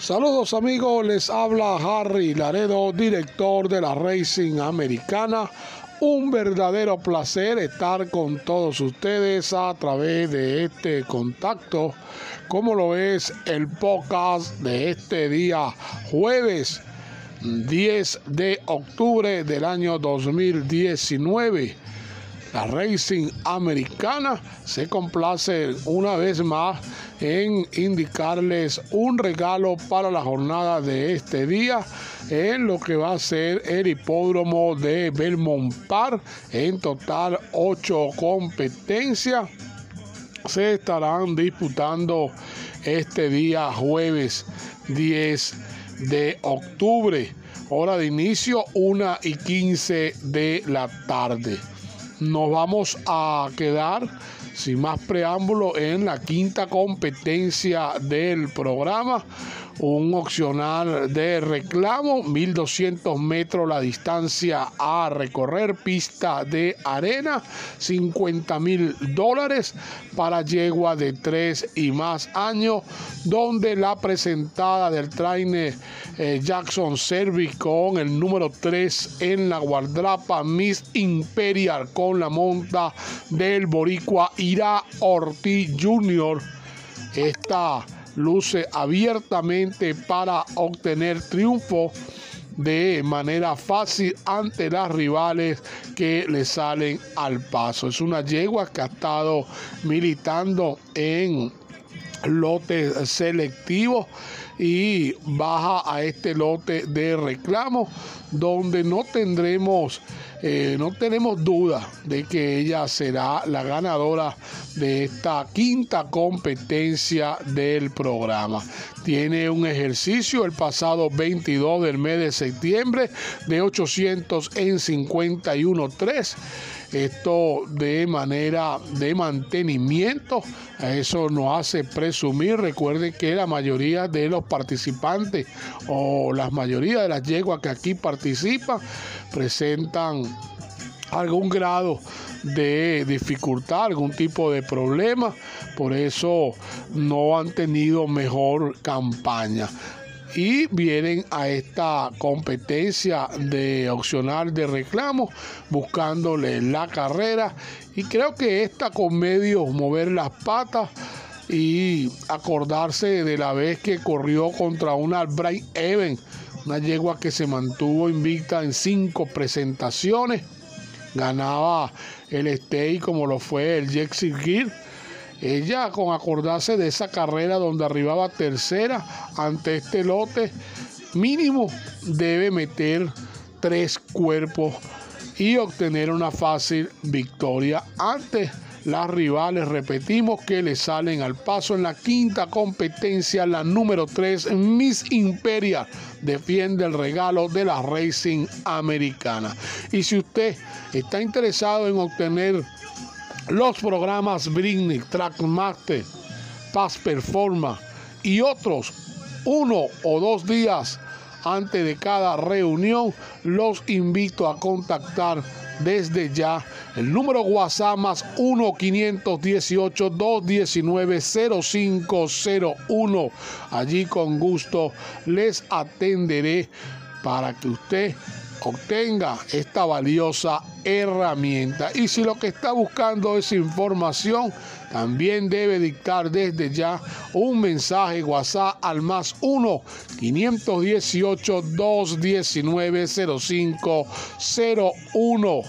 Saludos amigos, les habla Harry Laredo, director de la Racing Americana. Un verdadero placer estar con todos ustedes a través de este contacto, como lo es el podcast de este día jueves 10 de octubre del año 2019. La Racing Americana se complace una vez más en indicarles un regalo para la jornada de este día en lo que va a ser el hipódromo de Belmont Park. En total, ocho competencias se estarán disputando este día jueves 10 de octubre. Hora de inicio 1 y 15 de la tarde nos vamos a quedar sin más preámbulo en la quinta competencia del programa un opcional de reclamo, 1200 metros la distancia a recorrer, pista de arena, 50 mil dólares para yegua de 3 y más años, donde la presentada del trainer eh, Jackson Service con el número 3 en la guardrapa Miss Imperial con la monta del boricua Ira Ortiz Jr. Esta luce abiertamente para obtener triunfo de manera fácil ante las rivales que le salen al paso. Es una yegua que ha estado militando en lotes selectivos y baja a este lote de reclamo donde no tendremos eh, no tenemos duda de que ella será la ganadora de esta quinta competencia del programa. Tiene un ejercicio el pasado 22 del mes de septiembre de 800 en 51.3 esto de manera de mantenimiento. Eso nos hace presumir. Recuerden que la mayoría de los participantes o la mayoría de las yeguas que aquí participan presentan algún grado de dificultad, algún tipo de problema, por eso no han tenido mejor campaña y vienen a esta competencia de opcional de reclamo buscándole la carrera y creo que esta con medio mover las patas y acordarse de la vez que corrió contra una Bright Even, una yegua que se mantuvo invicta en cinco presentaciones, ganaba el stay como lo fue el Jexy Gear. Ella con acordarse de esa carrera donde arribaba tercera ante este lote, mínimo debe meter tres cuerpos y obtener una fácil victoria ante las rivales. Repetimos que le salen al paso en la quinta competencia, la número 3, Miss Imperia defiende el regalo de la Racing Americana. Y si usted está interesado en obtener los programas Britney, Trackmaster, Paz Performa y otros uno o dos días antes de cada reunión, los invito a contactar desde ya el número WhatsApp más 1-518-219-0501. Allí con gusto les atenderé para que usted obtenga esta valiosa herramienta. Y si lo que está buscando es información, también debe dictar desde ya un mensaje WhatsApp al más 1 518 219 0501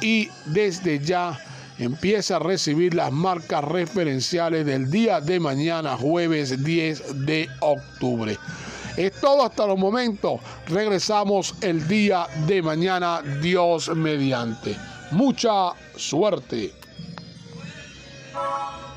y desde ya empieza a recibir las marcas referenciales del día de mañana jueves 10 de octubre. Es todo hasta los momentos. Regresamos el día de mañana, Dios mediante. Mucha suerte.